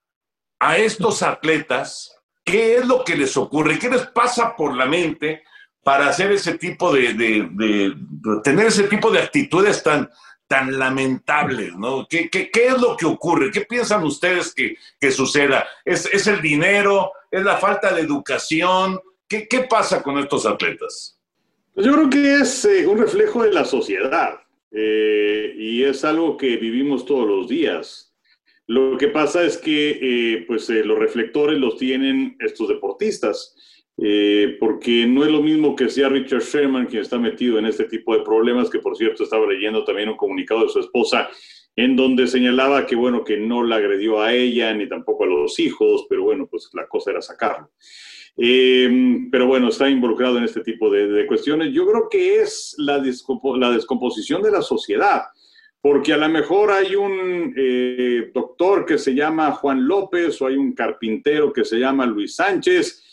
a estos atletas? ¿Qué es lo que les ocurre? ¿Qué les pasa por la mente para hacer ese tipo de, de, tener ese tipo de actitudes tan, tan lamentables, ¿no? ¿Qué, qué, qué es lo que ocurre? ¿Qué piensan ustedes que, que suceda? ¿Es, ¿Es, el dinero? ¿Es la falta de educación? ¿Qué, qué pasa con estos atletas? Pues yo creo que es eh, un reflejo de la sociedad eh, y es algo que vivimos todos los días. Lo que pasa es que eh, pues, los reflectores los tienen estos deportistas. Eh, porque no es lo mismo que sea Richard Sherman quien está metido en este tipo de problemas, que por cierto estaba leyendo también un comunicado de su esposa en donde señalaba que bueno, que no la agredió a ella ni tampoco a los hijos, pero bueno, pues la cosa era sacarlo. Eh, pero bueno, está involucrado en este tipo de, cuestiones. Yo creo que es la, la, descomposición de la sociedad, porque a lo mejor hay un eh, doctor que se llama Juan López o hay un carpintero que se llama Luis Sánchez,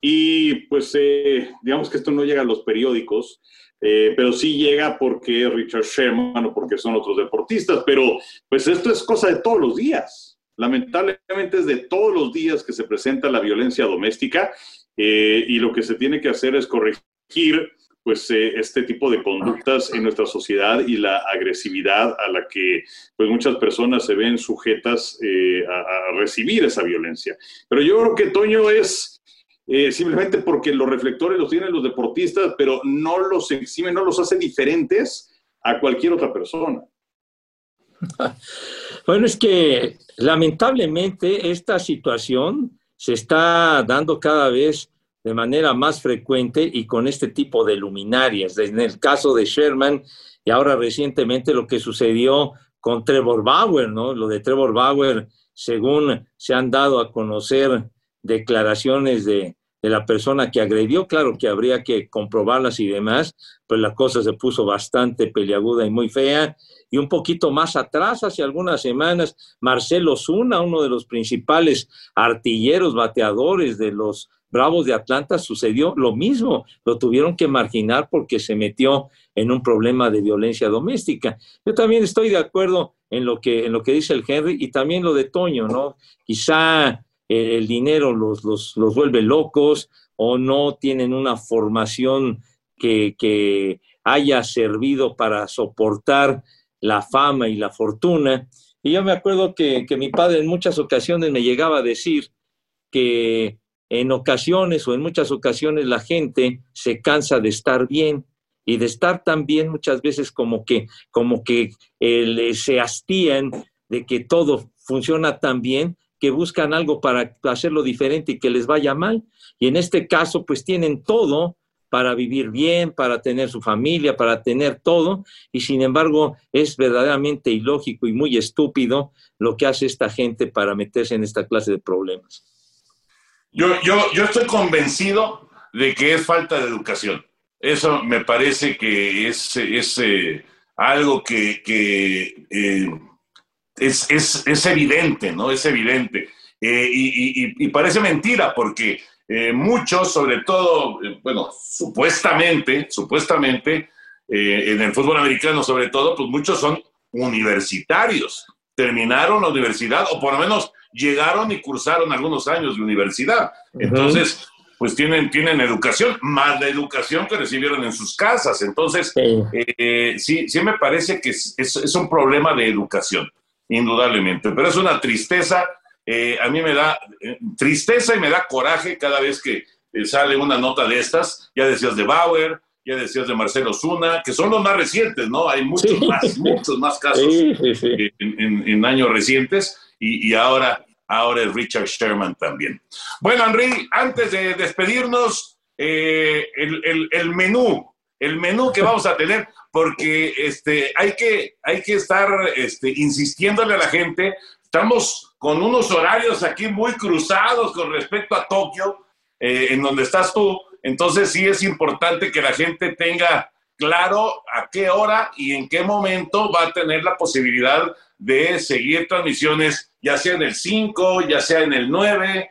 y pues eh, digamos que esto no llega a los periódicos, eh, pero sí llega porque es Richard Sherman o porque son otros deportistas, pero pues esto es cosa de todos los días. Lamentablemente es de todos los días que se presenta la violencia doméstica y lo que se tiene que hacer es corregir pues este tipo de conductas en nuestra sociedad y la agresividad a la que pues muchas personas se ven sujetas a, a recibir esa violencia. Pero yo creo que Toño es eh, simplemente porque los reflectores los tienen los deportistas, pero no los exime, no los hace diferentes a cualquier otra persona. Bueno, es que lamentablemente esta situación se está dando cada vez de manera más frecuente y con este tipo de luminarias. En el caso de Sherman y ahora recientemente lo que sucedió con Trevor Bauer, ¿no? Lo de Trevor Bauer, según se han dado a conocer declaraciones de, la persona que agredió, claro que habría que comprobarlas y demás, pues la cosa se puso bastante peliaguda y muy fea. Y un poquito más atrás, hace algunas semanas, Marcelo Zuna, uno de los principales artilleros, bateadores de los Bravos de Atlanta, sucedió lo mismo. Lo tuvieron que marginar porque se metió en un problema de violencia doméstica. Yo también estoy de acuerdo en lo que, en lo que dice el Henry y también lo de Toño, ¿no? Quizá el dinero los, los, los, vuelve locos o no tienen una formación que, que, haya servido para soportar la fama y la fortuna. Y yo me acuerdo que, que mi padre en muchas ocasiones me llegaba a decir que en ocasiones o en muchas ocasiones la gente se cansa de estar bien y de estar tan bien muchas veces como que, como que eh, se hastían de que todo funciona tan bien que buscan algo para hacerlo diferente y que les vaya mal. Y en este caso, pues tienen todo para vivir bien, para tener su familia, para tener todo, y sin embargo es verdaderamente ilógico y muy estúpido lo que hace esta gente para meterse en esta clase de problemas. Yo, yo, yo estoy convencido de que es falta de educación. Eso me parece que es, es eh, algo que, eh, es, evidente, ¿no? Es evidente. Eh, y, parece mentira porque muchos, sobre todo, bueno, supuestamente, supuestamente, en el fútbol americano sobre todo, pues muchos son universitarios. Terminaron la universidad o por lo menos llegaron y cursaron algunos años de universidad. Entonces, pues tienen, tienen educación, más la educación que recibieron en sus casas. Entonces, sí, sí, me parece que es, un problema de educación indudablemente. Pero es una tristeza, eh, a mí me da eh, tristeza y me da coraje cada vez que eh, sale una nota de estas. Ya decías de Bauer, ya decías de Marcelo Zuna, que son los más recientes, ¿no? Hay muchos más, muchos más casos en, años recientes y, ahora, ahora es Richard Sherman también. Bueno, Henry, antes de despedirnos, el, el menú, el menú que vamos a tener porque este, hay, que, hay que estar este, insistiéndole a la gente. Estamos con unos horarios aquí muy cruzados con respecto a Tokio, eh, en donde estás tú. Entonces sí es importante que la gente tenga claro a qué hora y en qué momento va a tener la posibilidad de seguir transmisiones, ya sea en el 5, ya sea en el 9,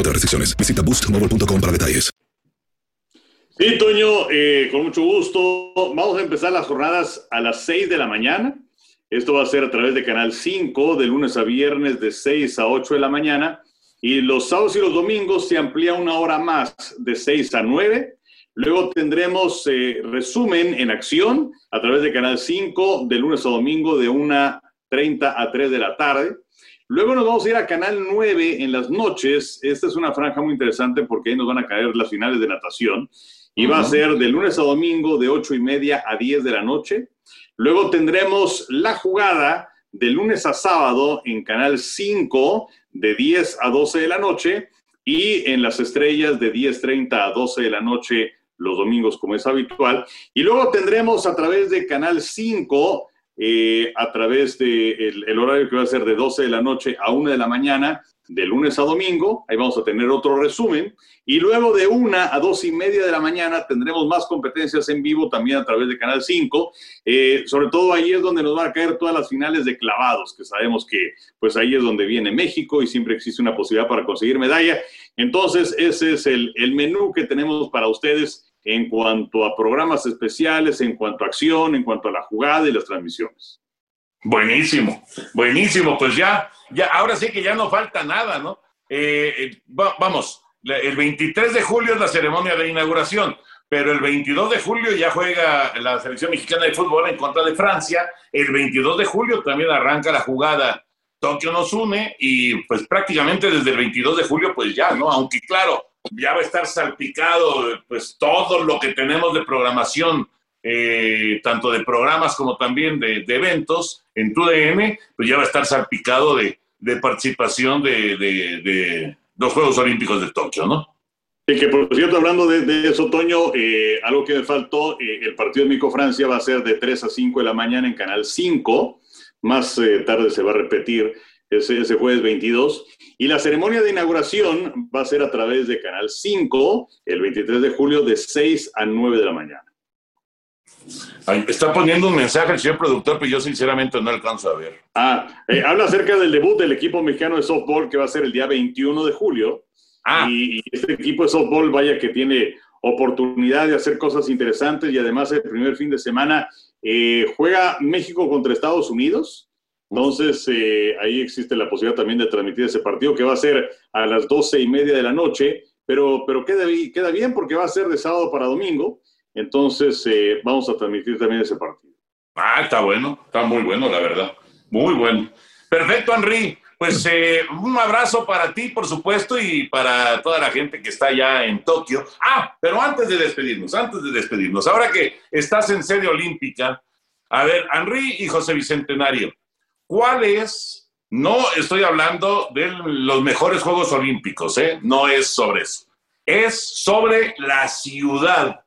otras restricciones. Visita boostmobile.com para detalles. Sí, Toño, eh, con mucho gusto. Vamos a empezar las jornadas a las 6 de la mañana. Esto va a ser a través de Canal 5, de lunes a viernes, de 6 a 8 de la mañana. Y los sábados y los domingos se amplía una hora más, de 6 a 9. Luego tendremos eh, resumen en acción a través de Canal 5, de lunes a domingo, de 1.30 a 3 de la tarde. Luego nos vamos a ir a Canal 9 en las noches. Esta es una franja muy interesante porque ahí nos van a caer las finales de natación. Y va a ser de lunes a domingo de 8 y media a 10 de la noche. Luego tendremos la jugada de lunes a sábado en Canal 5 de 10 a 12 de la noche y en las estrellas de 10.30 a 12 de la noche los domingos como es habitual. Y luego tendremos a través de Canal 5, eh, a través de el, horario que va a ser de 12 de la noche a 1 de la mañana, de lunes a domingo, ahí vamos a tener otro resumen, y luego de una a dos y media de la mañana tendremos más competencias en vivo también a través de Canal 5, eh, sobre todo ahí es donde nos van a caer todas las finales de clavados, que sabemos que pues ahí es donde viene México y siempre existe una posibilidad para conseguir medalla. Entonces, ese es el menú que tenemos para ustedes en cuanto a programas especiales, en cuanto a acción, en cuanto a la jugada y las transmisiones. Buenísimo, buenísimo. Pues ya, ya, ahora sí que ya no falta nada, ¿no? Eh, eh, va- vamos, el 23 de julio es la ceremonia de inauguración, pero el 22 de julio ya juega la selección mexicana de fútbol en contra de Francia. El 22 de julio también arranca la jugada Tokio nos une y pues prácticamente desde el 22 de julio pues ya, ¿no? Aunque claro, ya va a estar salpicado pues todo lo que tenemos de programación eh, tanto de programas como también de, eventos en tu DM, pues ya va a estar salpicado de, de participación de, de- los Juegos Olímpicos de Tokio, ¿no? Y que por cierto, hablando de, eso, Toño, eh, algo que me faltó, eh, el partido de México-Francia va a ser de 3 a 5 de la mañana en Canal 5, más tarde se va a repetir ese, ese jueves 22, y la ceremonia de inauguración va a ser a través de Canal 5, el 23 de julio, de 6 a 9 de la mañana. Ay, está poniendo un mensaje el señor productor, pero yo sinceramente no alcanzo a ver. Ah, eh, habla acerca del debut del equipo mexicano de softball que va a ser el día 21 de julio. Ah, Y, y este equipo de softball, vaya que tiene oportunidad de hacer cosas interesantes y además el primer fin de semana eh, juega México contra Estados Unidos. Entonces, eh, ahí existe la posibilidad también de transmitir ese partido que va a ser a las doce y media de la noche, pero, pero queda, queda bien porque va a ser de sábado para domingo. Entonces, eh, vamos a transmitir también ese partido. ah, está bueno, está muy bueno, la verdad. Muy bueno. Perfecto, Henry. Pues eh, un abrazo para ti, por supuesto, y para toda la gente que está allá en Tokio. Ah, pero antes de despedirnos, antes de despedirnos, ahora que estás en sede olímpica, a ver, Henry y José Bicentenario, ¿cuál es? No estoy hablando de los mejores Juegos Olímpicos, ¿eh? No es sobre eso. Es sobre la ciudad,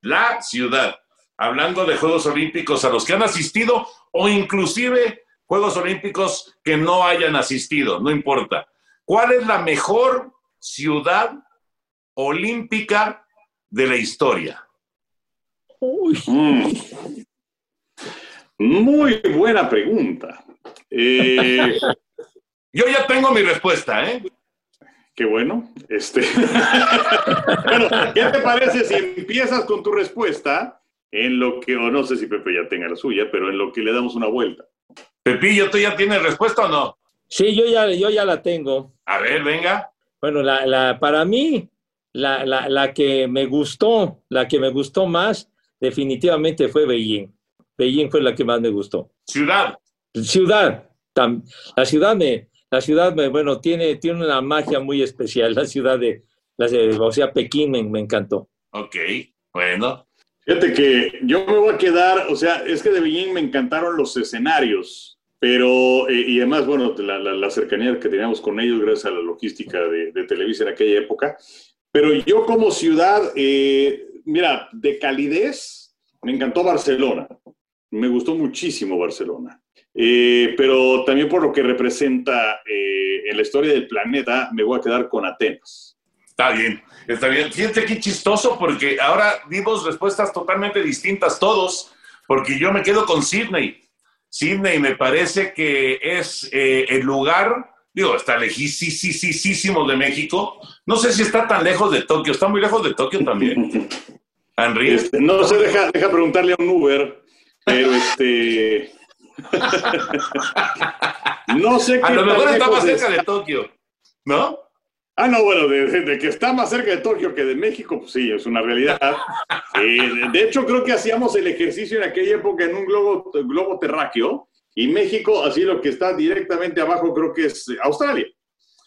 la ciudad. Hablando de Juegos Olímpicos a los que han asistido o inclusive Juegos Olímpicos que no hayan asistido, no importa. ¿Cuál es la mejor ciudad olímpica de la historia? Mm. Muy buena pregunta. Eh, Yo ya tengo mi respuesta, ¿eh? Qué bueno. Este... bueno, ¿qué te parece si empiezas con tu respuesta en lo que, o no sé si Pepe ya tenga la suya, pero en lo que le damos una vuelta? Pepillo, ¿tú ya tienes respuesta o no? Sí, yo ya, yo ya la tengo. A ver, venga. Bueno, la, la, para mí, la, la, la que me gustó, la que me gustó más, definitivamente fue Beijing. Beijing fue la que más me gustó. Ciudad. Ciudad, tam- la ciudad me, la ciudad me, bueno, tiene, tiene una magia muy especial. La ciudad de, la de- o sea, Pekín me, me encantó. Ok, bueno. Fíjate que yo me voy a quedar, o sea, es que de Beijing me encantaron los escenarios. Pero, eh, y además, bueno, la, la, la, cercanía que teníamos con ellos gracias a la logística de, de Televisa en aquella época. Pero yo como ciudad, eh, mira, de calidez, me encantó Barcelona. Me gustó muchísimo Barcelona. Eh, pero también por lo que representa eh, en la historia del planeta, me voy a quedar con Atenas. Está bien, está bien. Fíjate qué chistoso porque ahora dimos respuestas totalmente distintas todos, porque yo me quedo con Sydney. Sydney me parece que es eh, el lugar, digo, está lejísimo de México. No sé si está tan lejos de Tokio, está muy lejos de Tokio también. Henry. Este, no sé, deja, deja preguntarle a un Uber, pero este... no sé qué A lo mejor está más cerca de Tokio, ¿no? Ah, no, bueno, de, de, que está más cerca de Tokio que de México, pues sí, es una realidad. Eh, de hecho, creo que hacíamos el ejercicio en aquella época en un globo, globo terráqueo y México, así lo que está directamente abajo, creo que es Australia.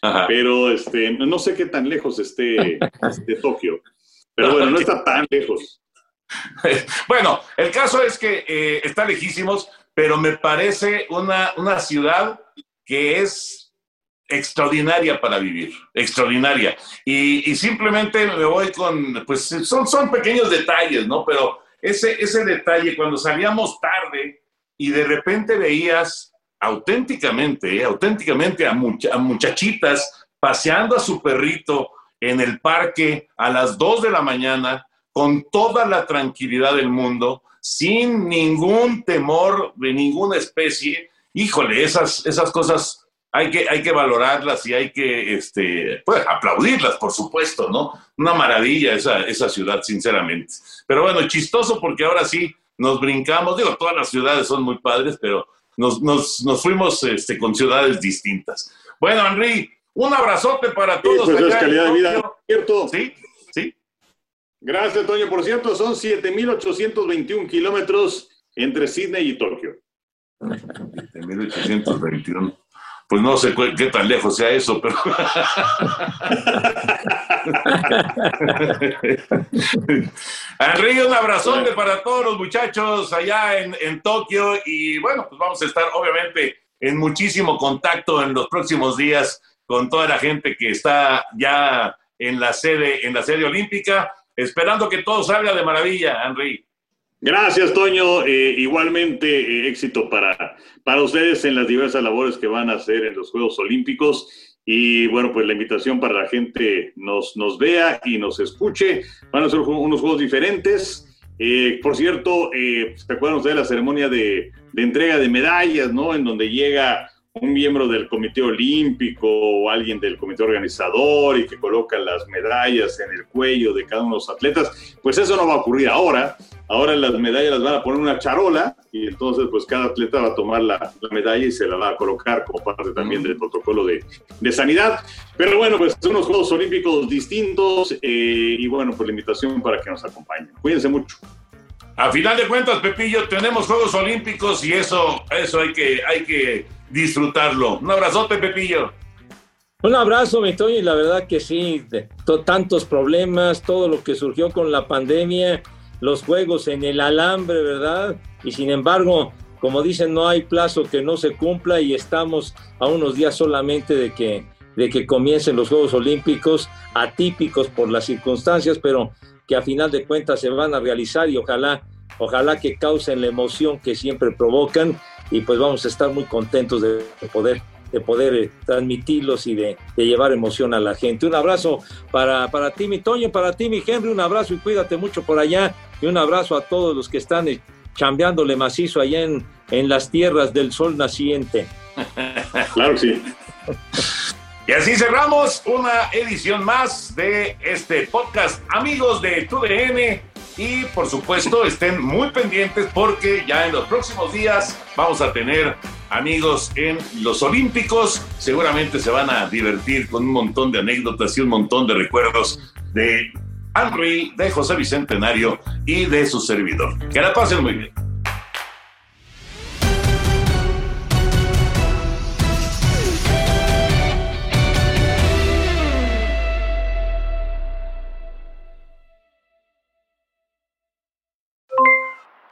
Ajá. Pero este, no sé qué tan lejos esté de Tokio. Pero bueno, no está tan lejos. Bueno, el caso es que eh, está lejísimos, pero me parece una, una ciudad que es extraordinaria para vivir, extraordinaria. Y, y, simplemente me voy con, pues son, son pequeños detalles, ¿no? Pero ese, ese detalle, cuando salíamos tarde y de repente veías auténticamente, ¿eh? auténticamente a, mucha, a muchachitas paseando a su perrito en el parque a las 2 de la mañana, con toda la tranquilidad del mundo, sin ningún temor de ninguna especie. Híjole, esas, esas cosas hay que, hay que valorarlas y hay que este, pues, aplaudirlas, por supuesto, ¿no? Una maravilla esa, esa ciudad, sinceramente. Pero bueno, chistoso porque ahora sí nos brincamos, digo, todas las ciudades son muy padres, pero nos, nos, nos fuimos este, con ciudades distintas. Bueno, Henry, un abrazote para todos. Sí, pues es calidad de vida, ¿cierto? Sí. Gracias, Toño. Por cierto, son 7.821 kilómetros entre Sydney y Tokio. 7.821. Pues no sé qué tan lejos sea eso, pero. Enrique, un abrazote para todos los muchachos allá en, en Tokio. Y bueno, pues vamos a estar obviamente en muchísimo contacto en los próximos días con toda la gente que está ya en la sede, en la sede olímpica, esperando que todo salga de maravilla, Henry. Gracias, Toño. Eh, igualmente, eh, éxito para, para ustedes en las diversas labores que van a hacer en los Juegos Olímpicos. Y bueno, pues la invitación para la gente nos, nos vea y nos escuche. Van a ser unos juegos diferentes. Eh, por cierto, ¿se acuerdan ustedes de la ceremonia de, de entrega de medallas, ¿no? En donde llega un miembro del Comité Olímpico o alguien del comité organizador y que coloca las medallas en el cuello de cada uno de los atletas, pues eso no va a ocurrir ahora. Ahora las medallas las van a poner una charola y entonces pues cada atleta va a tomar la, la medalla y se la va a colocar como parte también del protocolo de, de sanidad. Pero bueno, pues son unos Juegos Olímpicos distintos eh, y bueno, pues la invitación para que nos acompañen. Cuídense mucho. A final de cuentas, Pepillo, tenemos Juegos Olímpicos y eso, eso hay que, hay que disfrutarlo. Un abrazote, Pepillo. Un abrazo, mi y la verdad que sí, tantos problemas, todo lo que surgió con la pandemia, los juegos en el alambre, ¿verdad? Y sin embargo, como dicen, no hay plazo que no se cumpla y estamos a unos días solamente de que, de que comiencen los Juegos Olímpicos, atípicos por las circunstancias, pero que a final de cuentas se van a realizar y ojalá, ojalá que causen la emoción que siempre provocan y pues vamos a estar muy contentos de poder de poder eh, transmitirlos y de, llevar emoción a la gente. Un abrazo para, para ti, mi Toño, para ti, mi Henry, un abrazo y cuídate mucho por allá. Y un abrazo a todos los que están eh, chambeándole macizo allá en, en las tierras del sol naciente. Claro que sí. Y así cerramos una edición más de este podcast, amigos de TUDN. Y por supuesto, estén muy pendientes porque ya en los próximos días vamos a tener amigos en los Olímpicos. Seguramente se van a divertir con un montón de anécdotas y un montón de recuerdos de Henry, de José Bicentenario y de su servidor. Que la pasen muy bien.